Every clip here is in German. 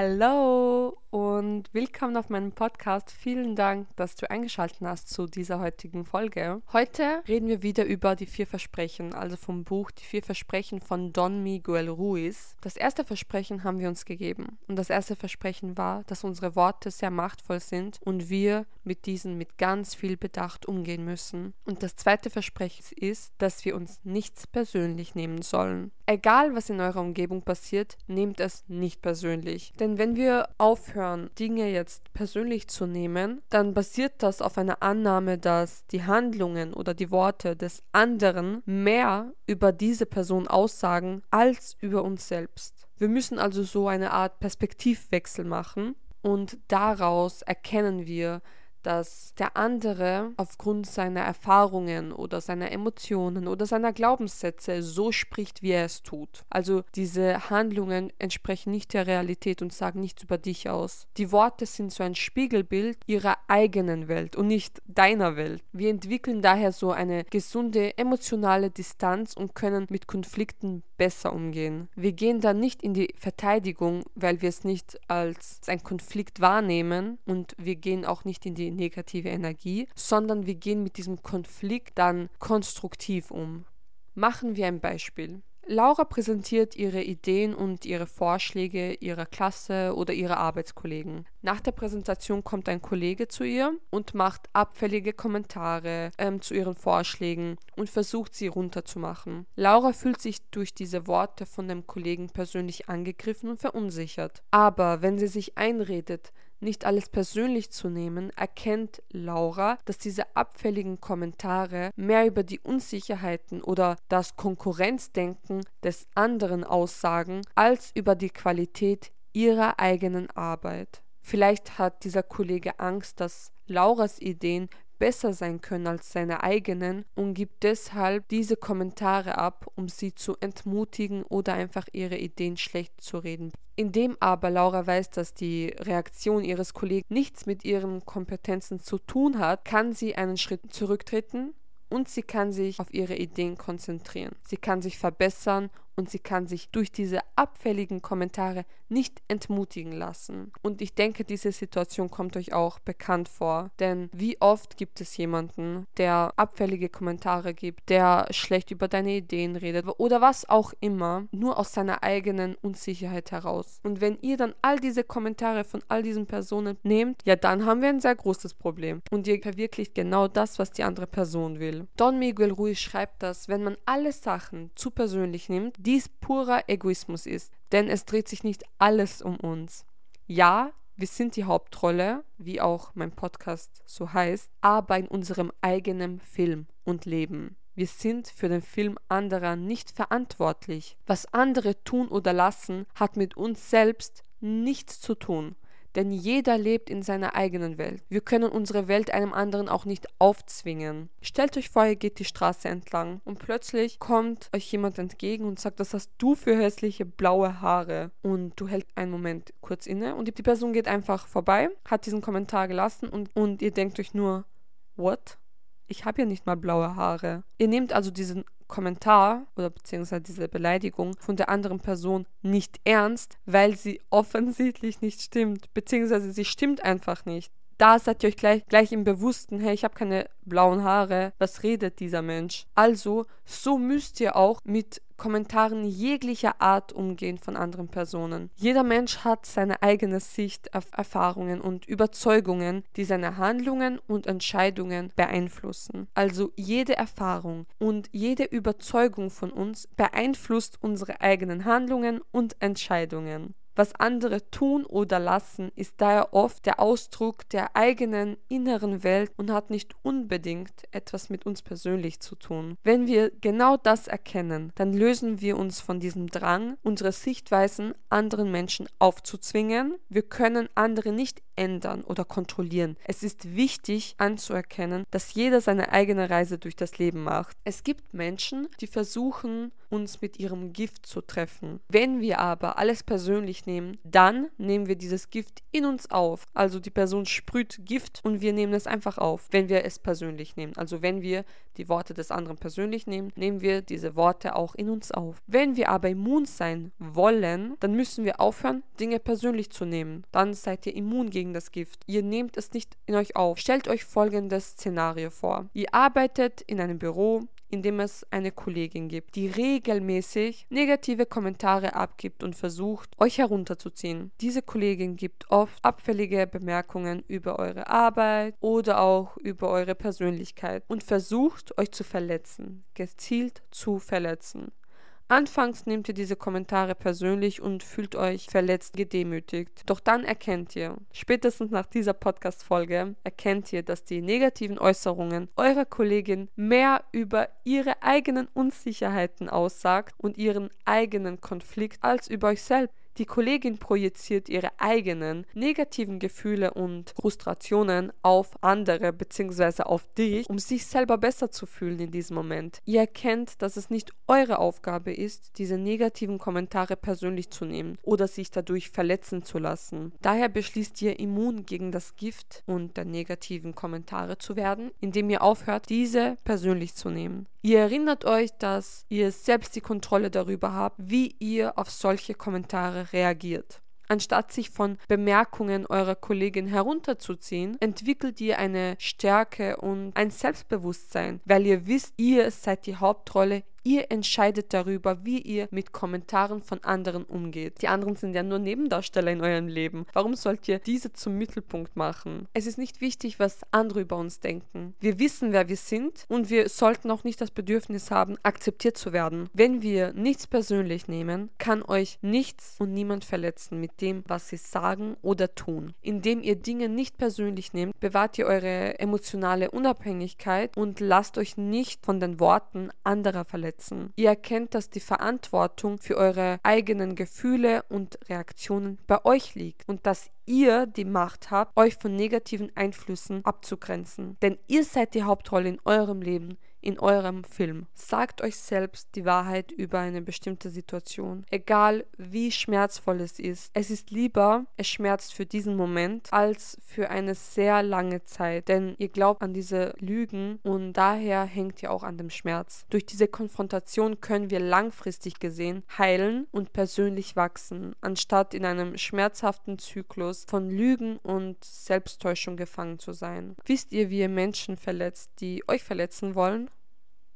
Hello. Und willkommen auf meinem Podcast. Vielen Dank, dass du eingeschaltet hast zu dieser heutigen Folge. Heute reden wir wieder über die vier Versprechen, also vom Buch Die vier Versprechen von Don Miguel Ruiz. Das erste Versprechen haben wir uns gegeben und das erste Versprechen war, dass unsere Worte sehr machtvoll sind und wir mit diesen mit ganz viel Bedacht umgehen müssen. Und das zweite Versprechen ist, dass wir uns nichts persönlich nehmen sollen. Egal, was in eurer Umgebung passiert, nehmt es nicht persönlich. Denn wenn wir aufhören, Dinge jetzt persönlich zu nehmen, dann basiert das auf einer Annahme, dass die Handlungen oder die Worte des anderen mehr über diese Person aussagen als über uns selbst. Wir müssen also so eine Art Perspektivwechsel machen und daraus erkennen wir, dass der andere aufgrund seiner Erfahrungen oder seiner Emotionen oder seiner Glaubenssätze so spricht, wie er es tut. Also diese Handlungen entsprechen nicht der Realität und sagen nichts über dich aus. Die Worte sind so ein Spiegelbild ihrer eigenen Welt und nicht deiner Welt. Wir entwickeln daher so eine gesunde emotionale Distanz und können mit Konflikten besser umgehen. Wir gehen dann nicht in die Verteidigung, weil wir es nicht als ein Konflikt wahrnehmen und wir gehen auch nicht in die negative Energie, sondern wir gehen mit diesem Konflikt dann konstruktiv um. Machen wir ein Beispiel. Laura präsentiert ihre Ideen und ihre Vorschläge ihrer Klasse oder ihrer Arbeitskollegen. Nach der Präsentation kommt ein Kollege zu ihr und macht abfällige Kommentare ähm, zu ihren Vorschlägen und versucht sie runterzumachen. Laura fühlt sich durch diese Worte von dem Kollegen persönlich angegriffen und verunsichert. Aber wenn sie sich einredet, nicht alles persönlich zu nehmen, erkennt Laura, dass diese abfälligen Kommentare mehr über die Unsicherheiten oder das Konkurrenzdenken des anderen aussagen, als über die Qualität ihrer eigenen Arbeit. Vielleicht hat dieser Kollege Angst, dass Lauras Ideen besser sein können als seine eigenen und gibt deshalb diese Kommentare ab, um sie zu entmutigen oder einfach ihre Ideen schlecht zu reden. Indem aber Laura weiß, dass die Reaktion ihres Kollegen nichts mit ihren Kompetenzen zu tun hat, kann sie einen Schritt zurücktreten und sie kann sich auf ihre Ideen konzentrieren. Sie kann sich verbessern und sie kann sich durch diese abfälligen Kommentare nicht entmutigen lassen. Und ich denke, diese Situation kommt euch auch bekannt vor, denn wie oft gibt es jemanden, der abfällige Kommentare gibt, der schlecht über deine Ideen redet oder was auch immer, nur aus seiner eigenen Unsicherheit heraus. Und wenn ihr dann all diese Kommentare von all diesen Personen nehmt, ja, dann haben wir ein sehr großes Problem. Und ihr verwirklicht genau das, was die andere Person will. Don Miguel Ruiz schreibt, dass wenn man alle Sachen zu persönlich nimmt, dies purer Egoismus ist, denn es dreht sich nicht alles um uns. Ja, wir sind die Hauptrolle, wie auch mein Podcast so heißt, aber in unserem eigenen Film und Leben. Wir sind für den Film anderer nicht verantwortlich. Was andere tun oder lassen, hat mit uns selbst nichts zu tun denn jeder lebt in seiner eigenen Welt. Wir können unsere Welt einem anderen auch nicht aufzwingen. Stellt euch vor, ihr geht die Straße entlang und plötzlich kommt euch jemand entgegen und sagt, was hast du für hässliche blaue Haare? Und du hältst einen Moment kurz inne und die Person geht einfach vorbei, hat diesen Kommentar gelassen und, und ihr denkt euch nur, what? Ich habe ja nicht mal blaue Haare. Ihr nehmt also diesen Kommentar oder beziehungsweise diese Beleidigung von der anderen Person nicht ernst, weil sie offensichtlich nicht stimmt, beziehungsweise sie stimmt einfach nicht. Da seid ihr euch gleich, gleich im Bewussten, hey, ich habe keine blauen Haare, was redet dieser Mensch? Also, so müsst ihr auch mit Kommentaren jeglicher Art umgehen von anderen Personen. Jeder Mensch hat seine eigene Sicht auf Erfahrungen und Überzeugungen, die seine Handlungen und Entscheidungen beeinflussen. Also jede Erfahrung und jede Überzeugung von uns beeinflusst unsere eigenen Handlungen und Entscheidungen. Was andere tun oder lassen, ist daher oft der Ausdruck der eigenen inneren Welt und hat nicht unbedingt etwas mit uns persönlich zu tun. Wenn wir genau das erkennen, dann lösen wir uns von diesem Drang, unsere Sichtweisen anderen Menschen aufzuzwingen. Wir können andere nicht ändern oder kontrollieren. Es ist wichtig anzuerkennen, dass jeder seine eigene Reise durch das Leben macht. Es gibt Menschen, die versuchen, uns mit ihrem Gift zu treffen. Wenn wir aber alles persönlich nehmen, dann nehmen wir dieses Gift in uns auf. Also die Person sprüht Gift und wir nehmen es einfach auf, wenn wir es persönlich nehmen. Also wenn wir die Worte des anderen persönlich nehmen, nehmen wir diese Worte auch in uns auf. Wenn wir aber immun sein wollen, dann müssen wir aufhören, Dinge persönlich zu nehmen. Dann seid ihr immun gegen das Gift. Ihr nehmt es nicht in euch auf. Stellt euch folgendes Szenario vor. Ihr arbeitet in einem Büro, in dem es eine Kollegin gibt, die regelmäßig negative Kommentare abgibt und versucht, euch herunterzuziehen. Diese Kollegin gibt oft abfällige Bemerkungen über eure Arbeit oder auch über eure Persönlichkeit und versucht, euch zu verletzen, gezielt zu verletzen. Anfangs nehmt ihr diese Kommentare persönlich und fühlt euch verletzt, gedemütigt. Doch dann erkennt ihr, spätestens nach dieser Podcast-Folge, erkennt ihr, dass die negativen Äußerungen eurer Kollegin mehr über ihre eigenen Unsicherheiten aussagt und ihren eigenen Konflikt als über euch selbst. Die Kollegin projiziert ihre eigenen negativen Gefühle und Frustrationen auf andere bzw. auf dich, um sich selber besser zu fühlen in diesem Moment. Ihr erkennt, dass es nicht eure Aufgabe ist, diese negativen Kommentare persönlich zu nehmen oder sich dadurch verletzen zu lassen. Daher beschließt ihr immun gegen das Gift und der negativen Kommentare zu werden, indem ihr aufhört, diese persönlich zu nehmen. Ihr erinnert euch, dass ihr selbst die Kontrolle darüber habt, wie ihr auf solche Kommentare reagiert. Anstatt sich von Bemerkungen eurer Kollegin herunterzuziehen, entwickelt ihr eine Stärke und ein Selbstbewusstsein, weil ihr wisst, ihr seid die Hauptrolle, Ihr entscheidet darüber, wie ihr mit Kommentaren von anderen umgeht. Die anderen sind ja nur Nebendarsteller in eurem Leben. Warum sollt ihr diese zum Mittelpunkt machen? Es ist nicht wichtig, was andere über uns denken. Wir wissen, wer wir sind und wir sollten auch nicht das Bedürfnis haben, akzeptiert zu werden. Wenn wir nichts persönlich nehmen, kann euch nichts und niemand verletzen mit dem, was sie sagen oder tun. Indem ihr Dinge nicht persönlich nehmt, bewahrt ihr eure emotionale Unabhängigkeit und lasst euch nicht von den Worten anderer verletzen verletzen. Ihr erkennt, dass die Verantwortung für eure eigenen Gefühle und Reaktionen bei euch liegt und dass ihr die Macht habt, euch von negativen Einflüssen abzugrenzen. Denn ihr seid die Hauptrolle in eurem Leben in eurem Film. Sagt euch selbst die Wahrheit über eine bestimmte Situation, egal wie schmerzvoll es ist. Es ist lieber, es schmerzt für diesen Moment, als für eine sehr lange Zeit, denn ihr glaubt an diese Lügen und daher hängt ihr auch an dem Schmerz. Durch diese Konfrontation können wir langfristig gesehen heilen und persönlich wachsen, anstatt in einem schmerzhaften Zyklus von Lügen und Selbsttäuschung gefangen zu sein. Wisst ihr, wie ihr Menschen verletzt, die euch verletzen wollen?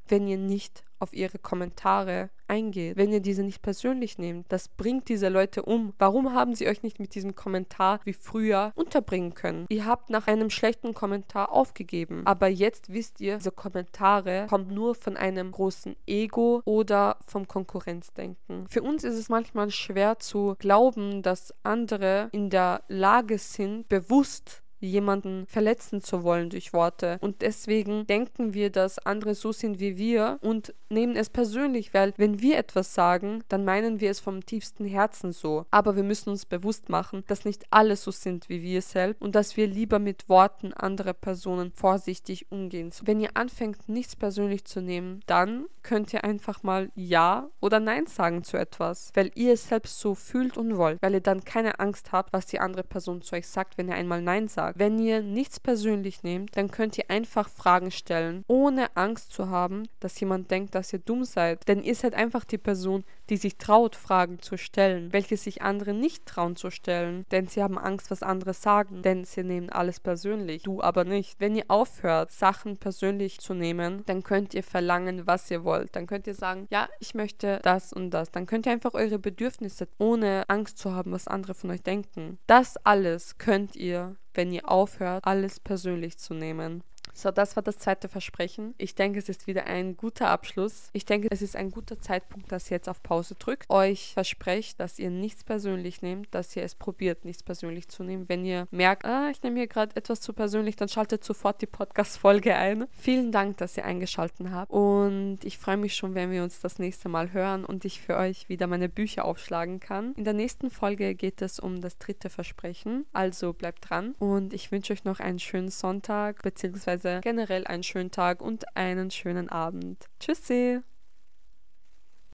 Wenn ihr nicht auf ihre Kommentare eingeht, wenn ihr diese nicht persönlich nehmt. Das bringt diese Leute um. Warum haben sie euch nicht mit diesem Kommentar wie früher unterbringen können? Ihr habt nach einem schlechten Kommentar aufgegeben. Aber jetzt wisst ihr, diese Kommentare kommen nur von einem großen Ego oder vom Konkurrenzdenken. Für uns ist es manchmal schwer zu glauben, dass andere in der Lage sind, bewusst jemanden verletzen zu wollen durch Worte. Und deswegen denken wir, dass andere so sind wie wir und nehmen es persönlich, weil wenn wir etwas sagen, dann meinen wir es vom tiefsten Herzen so. Aber wir müssen uns bewusst machen, dass nicht alle so sind wie wir selbst und dass wir lieber mit Worten anderer Personen vorsichtig umgehen. Wenn ihr anfängt, nichts persönlich zu nehmen, dann könnt ihr einfach mal Ja oder Nein sagen zu etwas, weil ihr es selbst so fühlt und wollt, weil ihr dann keine Angst habt, was die andere Person zu euch sagt, wenn ihr einmal Nein sagt. Wenn ihr nichts persönlich nehmt, dann könnt ihr einfach Fragen stellen, ohne Angst zu haben, dass jemand denkt, dass ihr dumm seid. Denn ihr seid einfach die Person, die sich traut, Fragen zu stellen, welche sich andere nicht trauen zu stellen, denn sie haben Angst, was andere sagen, denn sie nehmen alles persönlich, du aber nicht. Wenn ihr aufhört, Sachen persönlich zu nehmen, dann könnt ihr verlangen, was ihr wollt. Dann könnt ihr sagen, ja, ich möchte das und das. Dann könnt ihr einfach eure Bedürfnisse ohne Angst zu haben, was andere von euch denken. Das alles könnt ihr wenn ihr aufhört, alles persönlich zu nehmen. So, das war das zweite Versprechen. Ich denke, es ist wieder ein guter Abschluss. Ich denke, es ist ein guter Zeitpunkt, dass ihr jetzt auf Pause drückt. Euch versprecht, dass ihr nichts persönlich nehmt, dass ihr es probiert, nichts persönlich zu nehmen. Wenn ihr merkt, ah, ich nehme hier gerade etwas zu persönlich, dann schaltet sofort die Podcast-Folge ein. Vielen Dank, dass ihr eingeschaltet habt. Und ich freue mich schon, wenn wir uns das nächste Mal hören und ich für euch wieder meine Bücher aufschlagen kann. In der nächsten Folge geht es um das dritte Versprechen. Also bleibt dran und ich wünsche euch noch einen schönen Sonntag bzw generell einen schönen Tag und einen schönen Abend. Tschüssi!